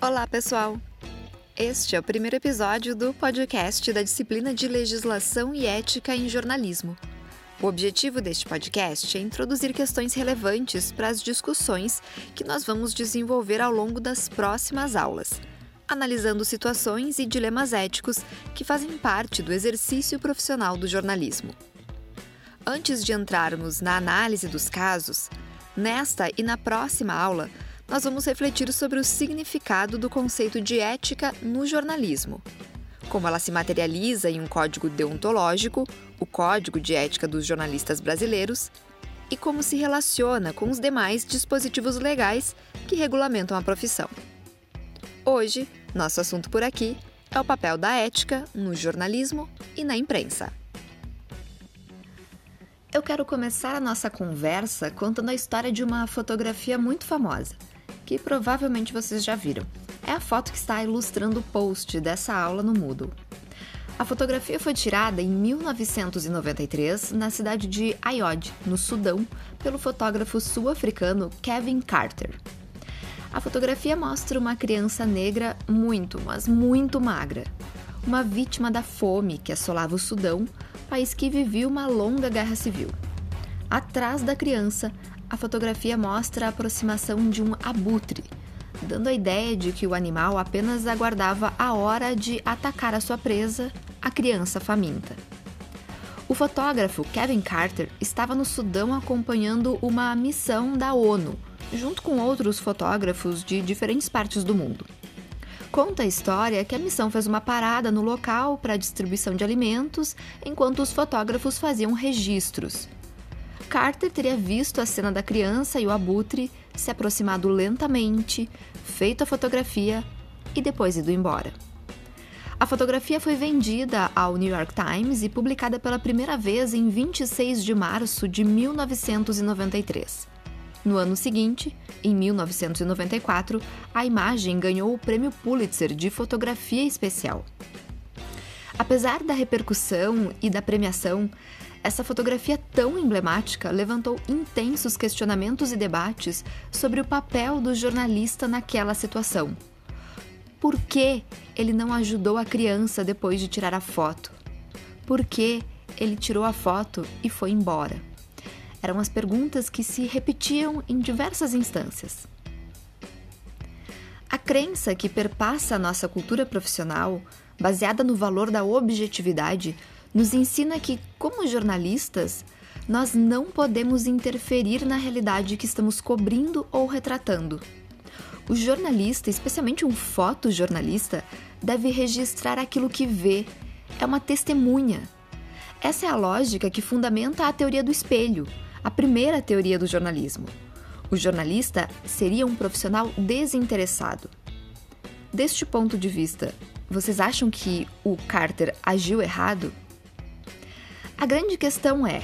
Olá, pessoal! Este é o primeiro episódio do podcast da disciplina de Legislação e Ética em Jornalismo. O objetivo deste podcast é introduzir questões relevantes para as discussões que nós vamos desenvolver ao longo das próximas aulas, analisando situações e dilemas éticos que fazem parte do exercício profissional do jornalismo. Antes de entrarmos na análise dos casos, nesta e na próxima aula, nós vamos refletir sobre o significado do conceito de ética no jornalismo, como ela se materializa em um código deontológico, o Código de Ética dos Jornalistas Brasileiros, e como se relaciona com os demais dispositivos legais que regulamentam a profissão. Hoje, nosso assunto por aqui é o papel da ética no jornalismo e na imprensa. Eu quero começar a nossa conversa contando a história de uma fotografia muito famosa que provavelmente vocês já viram. É a foto que está ilustrando o post dessa aula no Moodle. A fotografia foi tirada em 1993 na cidade de Ayod, no Sudão, pelo fotógrafo sul-africano Kevin Carter. A fotografia mostra uma criança negra muito, mas muito magra, uma vítima da fome que assolava o Sudão, país que vivia uma longa guerra civil. Atrás da criança, a fotografia mostra a aproximação de um abutre, dando a ideia de que o animal apenas aguardava a hora de atacar a sua presa, a criança faminta. O fotógrafo Kevin Carter estava no Sudão acompanhando uma missão da ONU, junto com outros fotógrafos de diferentes partes do mundo. Conta a história que a missão fez uma parada no local para a distribuição de alimentos, enquanto os fotógrafos faziam registros. Carter teria visto a cena da criança e o abutre, se aproximado lentamente, feito a fotografia e depois ido embora. A fotografia foi vendida ao New York Times e publicada pela primeira vez em 26 de março de 1993. No ano seguinte, em 1994, a imagem ganhou o prêmio Pulitzer de fotografia especial. Apesar da repercussão e da premiação, essa fotografia tão emblemática levantou intensos questionamentos e debates sobre o papel do jornalista naquela situação. Por que ele não ajudou a criança depois de tirar a foto? Por que ele tirou a foto e foi embora? Eram as perguntas que se repetiam em diversas instâncias. A crença que perpassa a nossa cultura profissional, baseada no valor da objetividade, nos ensina que, como jornalistas, nós não podemos interferir na realidade que estamos cobrindo ou retratando. O jornalista, especialmente um fotojornalista, deve registrar aquilo que vê, é uma testemunha. Essa é a lógica que fundamenta a teoria do espelho, a primeira teoria do jornalismo. O jornalista seria um profissional desinteressado. Deste ponto de vista, vocês acham que o Carter agiu errado? A grande questão é: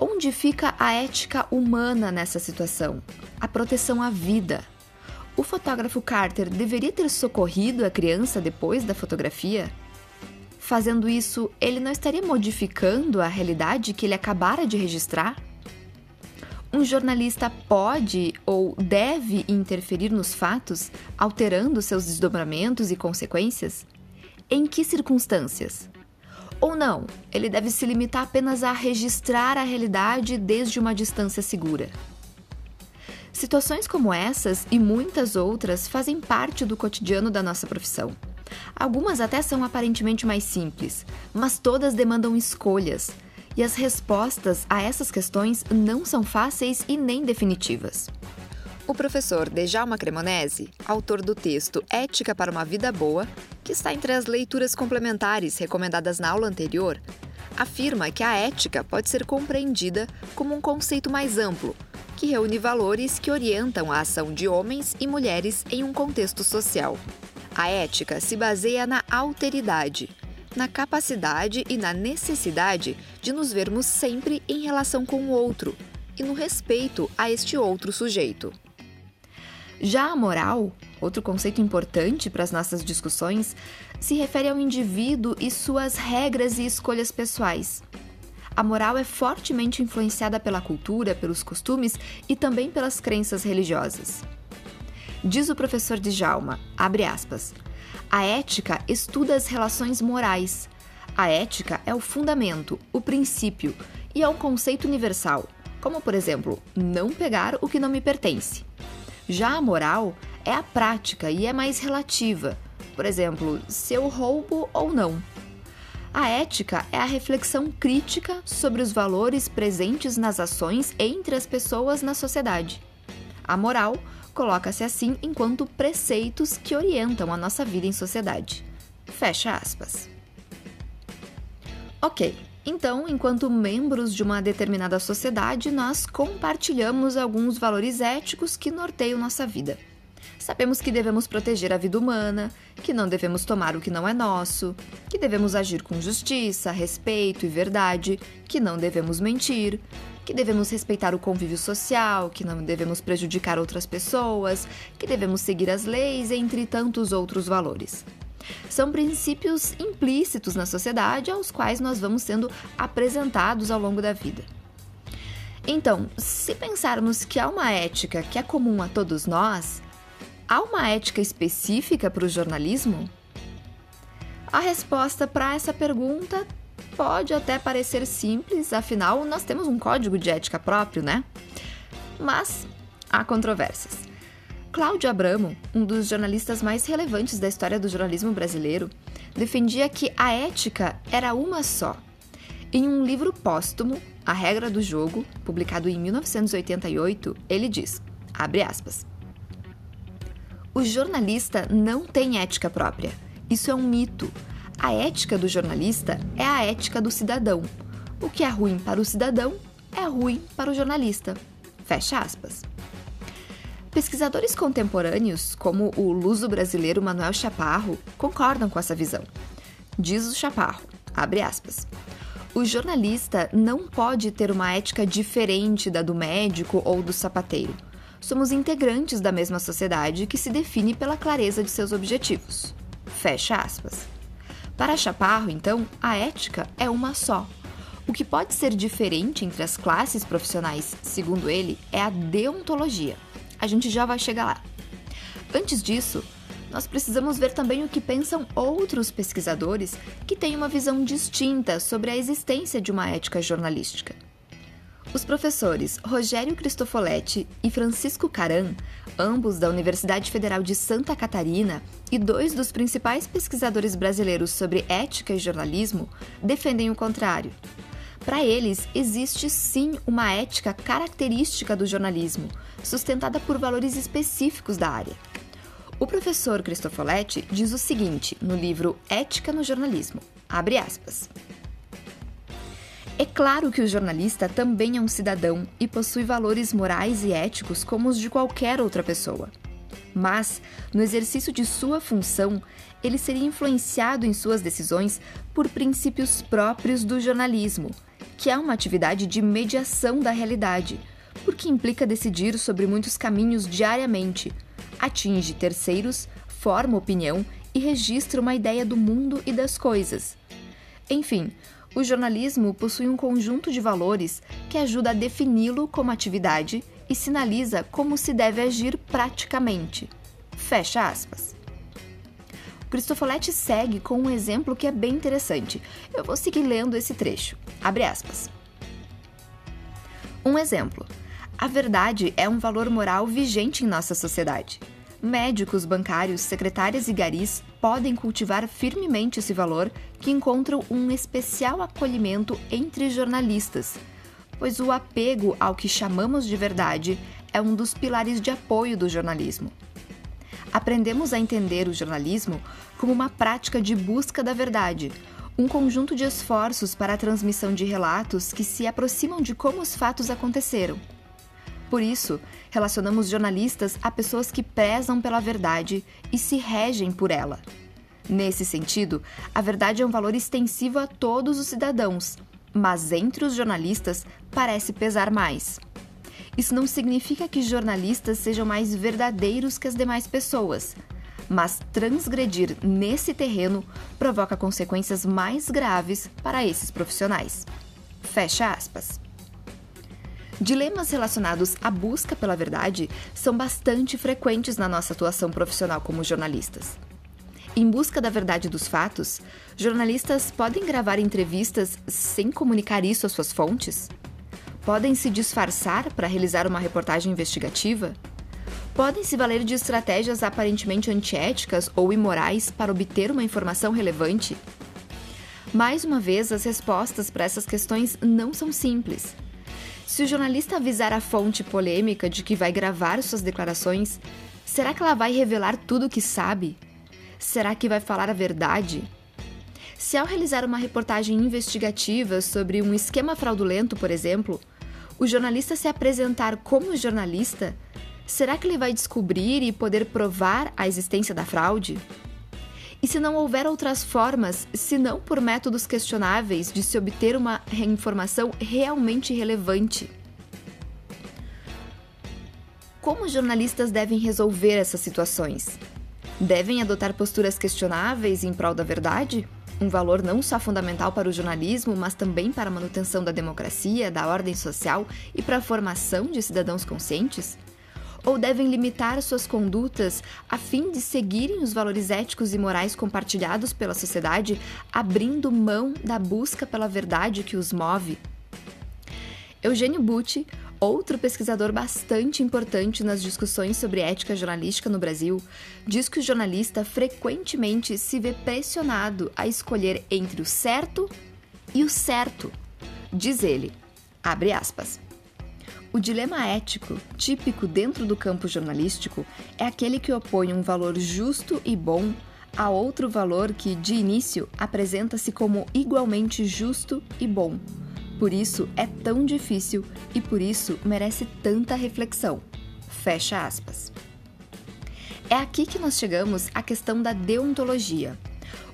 onde fica a ética humana nessa situação? A proteção à vida? O fotógrafo Carter deveria ter socorrido a criança depois da fotografia? Fazendo isso, ele não estaria modificando a realidade que ele acabara de registrar? Um jornalista pode ou deve interferir nos fatos, alterando seus desdobramentos e consequências? Em que circunstâncias? Ou não, ele deve se limitar apenas a registrar a realidade desde uma distância segura. Situações como essas e muitas outras fazem parte do cotidiano da nossa profissão. Algumas até são aparentemente mais simples, mas todas demandam escolhas, e as respostas a essas questões não são fáceis e nem definitivas. O professor Dejalma Cremonese, autor do texto Ética para uma Vida Boa, que está entre as leituras complementares recomendadas na aula anterior, afirma que a ética pode ser compreendida como um conceito mais amplo, que reúne valores que orientam a ação de homens e mulheres em um contexto social. A ética se baseia na alteridade, na capacidade e na necessidade de nos vermos sempre em relação com o outro e no respeito a este outro sujeito. Já a moral, outro conceito importante para as nossas discussões, se refere ao indivíduo e suas regras e escolhas pessoais. A moral é fortemente influenciada pela cultura, pelos costumes e também pelas crenças religiosas. Diz o professor Djalma, abre aspas, a ética estuda as relações morais. A ética é o fundamento, o princípio e é um conceito universal, como por exemplo, não pegar o que não me pertence. Já a moral é a prática e é mais relativa, por exemplo, se eu roubo ou não. A ética é a reflexão crítica sobre os valores presentes nas ações entre as pessoas na sociedade. A moral coloca-se assim enquanto preceitos que orientam a nossa vida em sociedade. Fecha aspas. Ok, então, enquanto membros de uma determinada sociedade, nós compartilhamos alguns valores éticos que norteiam nossa vida. Sabemos que devemos proteger a vida humana, que não devemos tomar o que não é nosso, que devemos agir com justiça, respeito e verdade, que não devemos mentir, que devemos respeitar o convívio social, que não devemos prejudicar outras pessoas, que devemos seguir as leis, entre tantos outros valores. São princípios implícitos na sociedade aos quais nós vamos sendo apresentados ao longo da vida. Então, se pensarmos que há uma ética que é comum a todos nós, há uma ética específica para o jornalismo? A resposta para essa pergunta pode até parecer simples, afinal, nós temos um código de ética próprio, né? Mas há controvérsias. Cláudio Abramo, um dos jornalistas mais relevantes da história do jornalismo brasileiro, defendia que a ética era uma só. Em um livro póstumo, A Regra do Jogo, publicado em 1988, ele diz, abre aspas, o jornalista não tem ética própria. Isso é um mito. A ética do jornalista é a ética do cidadão. O que é ruim para o cidadão é ruim para o jornalista. Fecha aspas. Pesquisadores contemporâneos, como o luso brasileiro Manuel Chaparro, concordam com essa visão. Diz o Chaparro, abre aspas, o jornalista não pode ter uma ética diferente da do médico ou do sapateiro. Somos integrantes da mesma sociedade que se define pela clareza de seus objetivos. Fecha aspas. Para Chaparro, então, a ética é uma só. O que pode ser diferente entre as classes profissionais, segundo ele, é a deontologia. A gente já vai chegar lá. Antes disso, nós precisamos ver também o que pensam outros pesquisadores que têm uma visão distinta sobre a existência de uma ética jornalística. Os professores Rogério Cristofoletti e Francisco Caran, ambos da Universidade Federal de Santa Catarina e dois dos principais pesquisadores brasileiros sobre ética e jornalismo, defendem o contrário. Para eles, existe sim uma ética característica do jornalismo, sustentada por valores específicos da área. O professor Cristofoletti diz o seguinte no livro Ética no Jornalismo: abre aspas. É claro que o jornalista também é um cidadão e possui valores morais e éticos como os de qualquer outra pessoa. Mas, no exercício de sua função, ele seria influenciado em suas decisões por princípios próprios do jornalismo, que é uma atividade de mediação da realidade, porque implica decidir sobre muitos caminhos diariamente, atinge terceiros, forma opinião e registra uma ideia do mundo e das coisas. Enfim, o jornalismo possui um conjunto de valores que ajuda a defini-lo como atividade e sinaliza como se deve agir praticamente. Fecha aspas. Cristofoletti segue com um exemplo que é bem interessante. Eu vou seguir lendo esse trecho. Abre aspas. Um exemplo. A verdade é um valor moral vigente em nossa sociedade. Médicos, bancários, secretárias e garis podem cultivar firmemente esse valor que encontram um especial acolhimento entre jornalistas, pois o apego ao que chamamos de verdade é um dos pilares de apoio do jornalismo. Aprendemos a entender o jornalismo como uma prática de busca da verdade, um conjunto de esforços para a transmissão de relatos que se aproximam de como os fatos aconteceram por isso, relacionamos jornalistas a pessoas que prezam pela verdade e se regem por ela. Nesse sentido, a verdade é um valor extensivo a todos os cidadãos, mas entre os jornalistas parece pesar mais. Isso não significa que jornalistas sejam mais verdadeiros que as demais pessoas, mas transgredir nesse terreno provoca consequências mais graves para esses profissionais. Fecha aspas. Dilemas relacionados à busca pela verdade são bastante frequentes na nossa atuação profissional como jornalistas. Em busca da verdade dos fatos, jornalistas podem gravar entrevistas sem comunicar isso às suas fontes? Podem se disfarçar para realizar uma reportagem investigativa? Podem se valer de estratégias aparentemente antiéticas ou imorais para obter uma informação relevante? Mais uma vez, as respostas para essas questões não são simples. Se o jornalista avisar a fonte polêmica de que vai gravar suas declarações, será que ela vai revelar tudo o que sabe? Será que vai falar a verdade? Se ao realizar uma reportagem investigativa sobre um esquema fraudulento, por exemplo, o jornalista se apresentar como jornalista, será que ele vai descobrir e poder provar a existência da fraude? E se não houver outras formas, se não por métodos questionáveis, de se obter uma informação realmente relevante? Como os jornalistas devem resolver essas situações? Devem adotar posturas questionáveis em prol da verdade? Um valor não só fundamental para o jornalismo, mas também para a manutenção da democracia, da ordem social e para a formação de cidadãos conscientes? Ou devem limitar suas condutas a fim de seguirem os valores éticos e morais compartilhados pela sociedade, abrindo mão da busca pela verdade que os move? Eugênio Butti, outro pesquisador bastante importante nas discussões sobre ética jornalística no Brasil, diz que o jornalista frequentemente se vê pressionado a escolher entre o certo e o certo. Diz ele, abre aspas. O dilema ético, típico dentro do campo jornalístico, é aquele que opõe um valor justo e bom a outro valor que, de início, apresenta-se como igualmente justo e bom. Por isso é tão difícil e por isso merece tanta reflexão. Fecha aspas. É aqui que nós chegamos à questão da deontologia,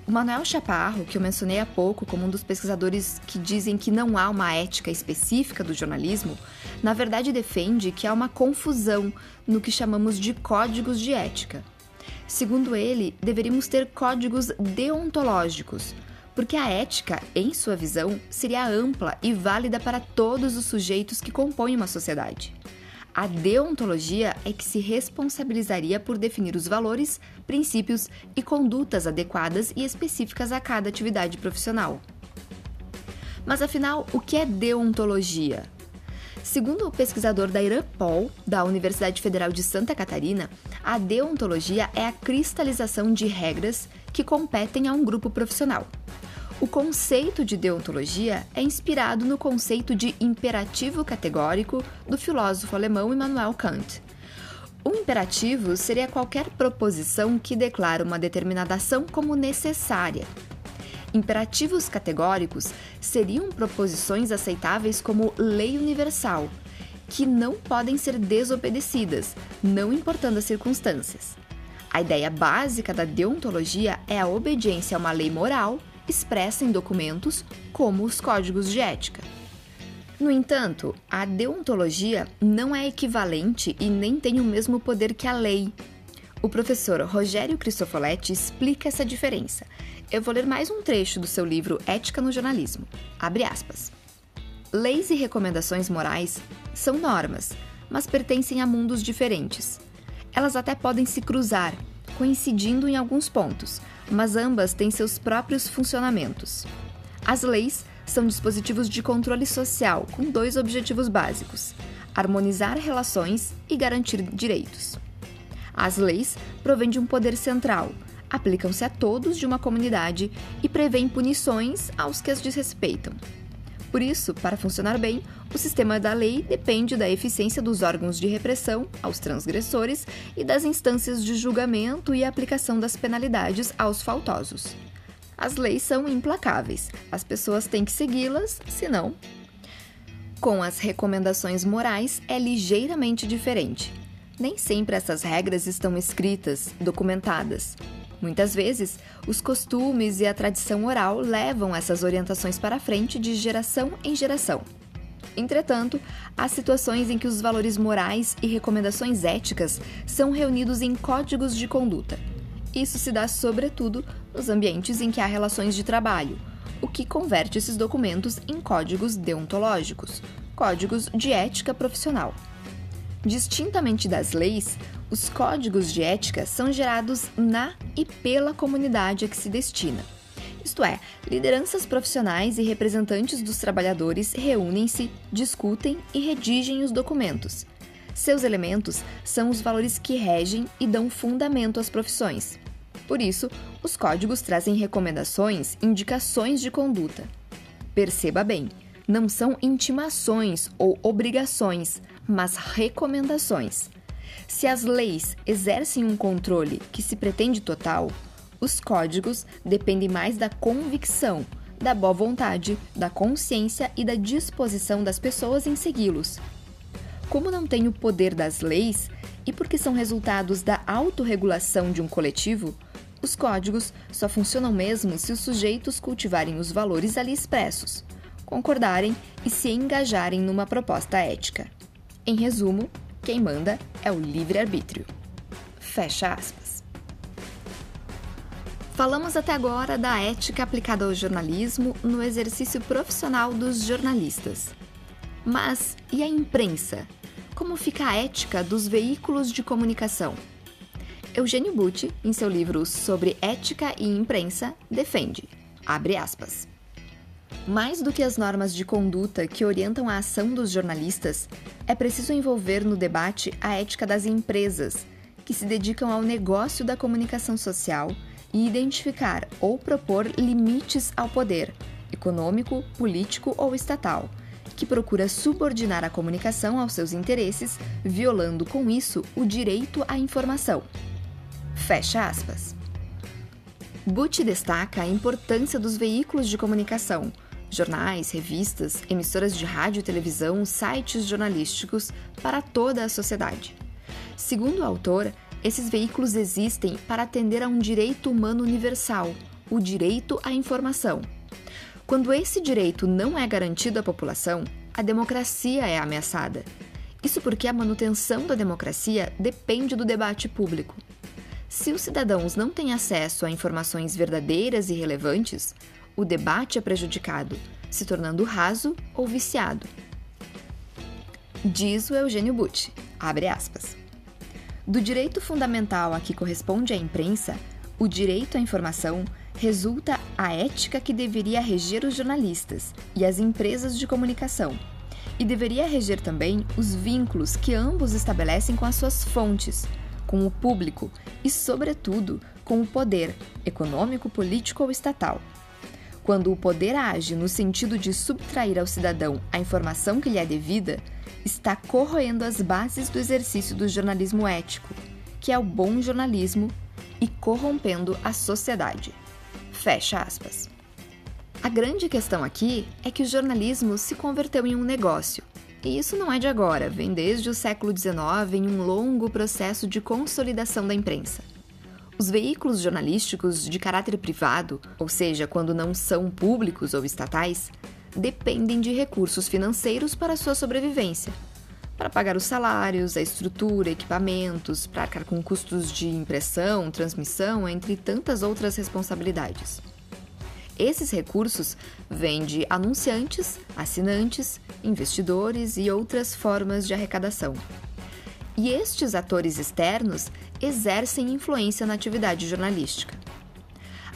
o Manuel Chaparro, que eu mencionei há pouco como um dos pesquisadores que dizem que não há uma ética específica do jornalismo, na verdade defende que há uma confusão no que chamamos de códigos de ética. Segundo ele, deveríamos ter códigos deontológicos, porque a ética, em sua visão, seria ampla e válida para todos os sujeitos que compõem uma sociedade. A deontologia é que se responsabilizaria por definir os valores, princípios e condutas adequadas e específicas a cada atividade profissional. Mas afinal, o que é deontologia? Segundo o pesquisador Dairan Paul, da Universidade Federal de Santa Catarina, a deontologia é a cristalização de regras que competem a um grupo profissional. O conceito de deontologia é inspirado no conceito de imperativo categórico do filósofo alemão Immanuel Kant. O imperativo seria qualquer proposição que declara uma determinada ação como necessária. Imperativos categóricos seriam proposições aceitáveis como lei universal, que não podem ser desobedecidas, não importando as circunstâncias. A ideia básica da deontologia é a obediência a uma lei moral expressa em documentos como os códigos de ética. No entanto, a deontologia não é equivalente e nem tem o mesmo poder que a lei. O professor Rogério Cristofoletti explica essa diferença. Eu vou ler mais um trecho do seu livro Ética no Jornalismo. Abre aspas. Leis e recomendações morais são normas, mas pertencem a mundos diferentes. Elas até podem se cruzar, coincidindo em alguns pontos, mas ambas têm seus próprios funcionamentos. As leis são dispositivos de controle social com dois objetivos básicos: harmonizar relações e garantir direitos. As leis provêm de um poder central, aplicam-se a todos de uma comunidade e prevêem punições aos que as desrespeitam. Por isso, para funcionar bem, o sistema da lei depende da eficiência dos órgãos de repressão aos transgressores e das instâncias de julgamento e aplicação das penalidades aos faltosos. As leis são implacáveis, as pessoas têm que segui-las, senão. Com as recomendações morais é ligeiramente diferente. Nem sempre essas regras estão escritas, documentadas. Muitas vezes, os costumes e a tradição oral levam essas orientações para frente de geração em geração. Entretanto, há situações em que os valores morais e recomendações éticas são reunidos em códigos de conduta. Isso se dá sobretudo nos ambientes em que há relações de trabalho, o que converte esses documentos em códigos deontológicos, códigos de ética profissional. Distintamente das leis, os códigos de ética são gerados na e pela comunidade a que se destina. Isto é, lideranças profissionais e representantes dos trabalhadores reúnem-se, discutem e redigem os documentos. Seus elementos são os valores que regem e dão fundamento às profissões. Por isso, os códigos trazem recomendações, indicações de conduta. Perceba bem, não são intimações ou obrigações, mas recomendações. Se as leis exercem um controle que se pretende total, os códigos dependem mais da convicção, da boa vontade, da consciência e da disposição das pessoas em segui-los. Como não têm o poder das leis e porque são resultados da autorregulação de um coletivo, os códigos só funcionam mesmo se os sujeitos cultivarem os valores ali expressos, concordarem e se engajarem numa proposta ética. Em resumo, quem manda é o livre-arbítrio. Fecha aspas. Falamos até agora da ética aplicada ao jornalismo no exercício profissional dos jornalistas. Mas e a imprensa? Como fica a ética dos veículos de comunicação? Eugênio Butti, em seu livro sobre ética e imprensa, defende, abre aspas, mais do que as normas de conduta que orientam a ação dos jornalistas, é preciso envolver no debate a ética das empresas, que se dedicam ao negócio da comunicação social e identificar ou propor limites ao poder, econômico, político ou estatal, que procura subordinar a comunicação aos seus interesses, violando com isso o direito à informação. Fecha aspas. Butch destaca a importância dos veículos de comunicação, jornais, revistas, emissoras de rádio e televisão, sites jornalísticos para toda a sociedade. Segundo o autor, esses veículos existem para atender a um direito humano universal, o direito à informação. Quando esse direito não é garantido à população, a democracia é ameaçada. Isso porque a manutenção da democracia depende do debate público. Se os cidadãos não têm acesso a informações verdadeiras e relevantes, o debate é prejudicado, se tornando raso ou viciado. Diz o Eugênio Butti, abre aspas. Do direito fundamental a que corresponde a imprensa, o direito à informação, resulta a ética que deveria reger os jornalistas e as empresas de comunicação, e deveria reger também os vínculos que ambos estabelecem com as suas fontes, com o público e, sobretudo, com o poder econômico, político ou estatal. Quando o poder age no sentido de subtrair ao cidadão a informação que lhe é devida, está corroendo as bases do exercício do jornalismo ético, que é o bom jornalismo, e corrompendo a sociedade. Fecha aspas. A grande questão aqui é que o jornalismo se converteu em um negócio e isso não é de agora, vem desde o século XIX em um longo processo de consolidação da imprensa. Os veículos jornalísticos de caráter privado, ou seja, quando não são públicos ou estatais, dependem de recursos financeiros para sua sobrevivência, para pagar os salários, a estrutura, equipamentos, para arcar com custos de impressão, transmissão, entre tantas outras responsabilidades. Esses recursos vêm de anunciantes, assinantes, investidores e outras formas de arrecadação. E estes atores externos exercem influência na atividade jornalística.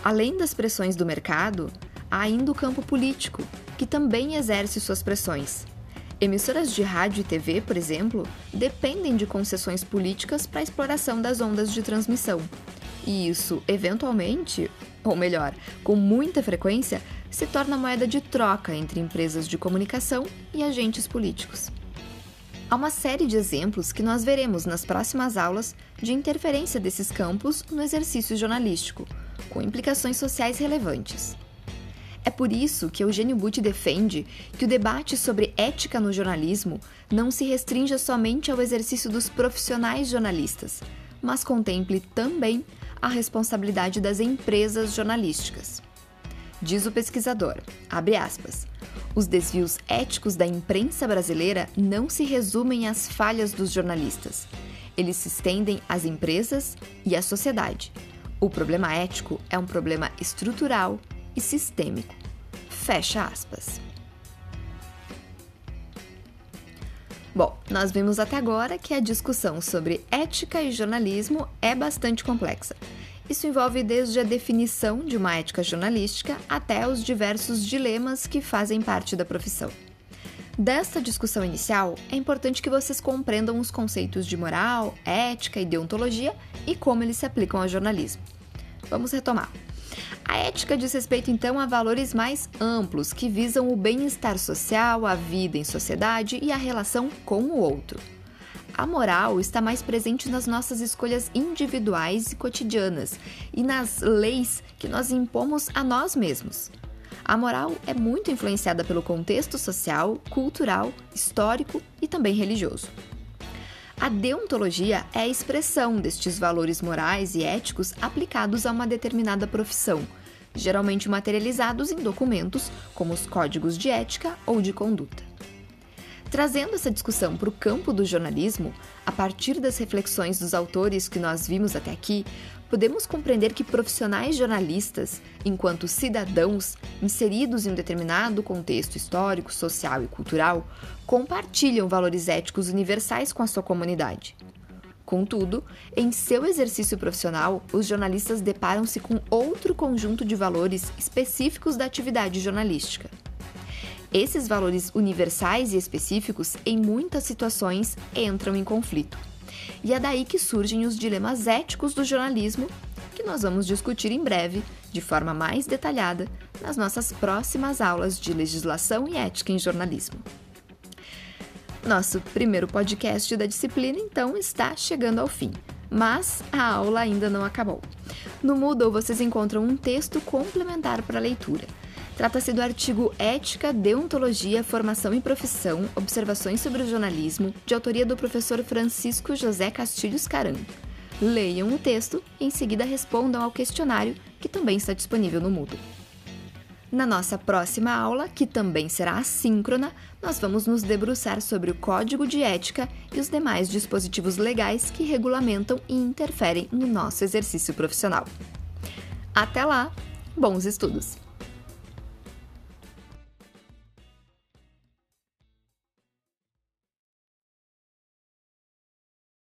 Além das pressões do mercado, há ainda o campo político, que também exerce suas pressões. Emissoras de rádio e TV, por exemplo, dependem de concessões políticas para a exploração das ondas de transmissão. E isso, eventualmente, ou melhor, com muita frequência, se torna moeda de troca entre empresas de comunicação e agentes políticos. Há uma série de exemplos que nós veremos nas próximas aulas de interferência desses campos no exercício jornalístico, com implicações sociais relevantes. É por isso que Eugênio Butti defende que o debate sobre ética no jornalismo não se restrinja somente ao exercício dos profissionais jornalistas, mas contemple também a responsabilidade das empresas jornalísticas. Diz o pesquisador, abre aspas, os desvios éticos da imprensa brasileira não se resumem às falhas dos jornalistas. Eles se estendem às empresas e à sociedade. O problema ético é um problema estrutural e sistêmico. Fecha aspas. Bom, nós vimos até agora que a discussão sobre ética e jornalismo é bastante complexa. Isso envolve desde a definição de uma ética jornalística até os diversos dilemas que fazem parte da profissão. Desta discussão inicial, é importante que vocês compreendam os conceitos de moral, ética e deontologia e como eles se aplicam ao jornalismo. Vamos retomar. A ética diz respeito então a valores mais amplos que visam o bem-estar social, a vida em sociedade e a relação com o outro. A moral está mais presente nas nossas escolhas individuais e cotidianas e nas leis que nós impomos a nós mesmos. A moral é muito influenciada pelo contexto social, cultural, histórico e também religioso. A deontologia é a expressão destes valores morais e éticos aplicados a uma determinada profissão, geralmente materializados em documentos como os códigos de ética ou de conduta. Trazendo essa discussão para o campo do jornalismo, a partir das reflexões dos autores que nós vimos até aqui, podemos compreender que profissionais jornalistas, enquanto cidadãos inseridos em um determinado contexto histórico, social e cultural, compartilham valores éticos universais com a sua comunidade. Contudo, em seu exercício profissional, os jornalistas deparam-se com outro conjunto de valores específicos da atividade jornalística. Esses valores universais e específicos, em muitas situações, entram em conflito. E é daí que surgem os dilemas éticos do jornalismo, que nós vamos discutir em breve, de forma mais detalhada, nas nossas próximas aulas de legislação e ética em jornalismo. Nosso primeiro podcast da disciplina, então, está chegando ao fim, mas a aula ainda não acabou. No Moodle vocês encontram um texto complementar para leitura. Trata-se do artigo Ética, Deontologia, Formação e Profissão, Observações sobre o Jornalismo, de autoria do professor Francisco José Castilhos Caran. Leiam o texto e em seguida respondam ao questionário, que também está disponível no Moodle. Na nossa próxima aula, que também será assíncrona, nós vamos nos debruçar sobre o Código de Ética e os demais dispositivos legais que regulamentam e interferem no nosso exercício profissional. Até lá, bons estudos!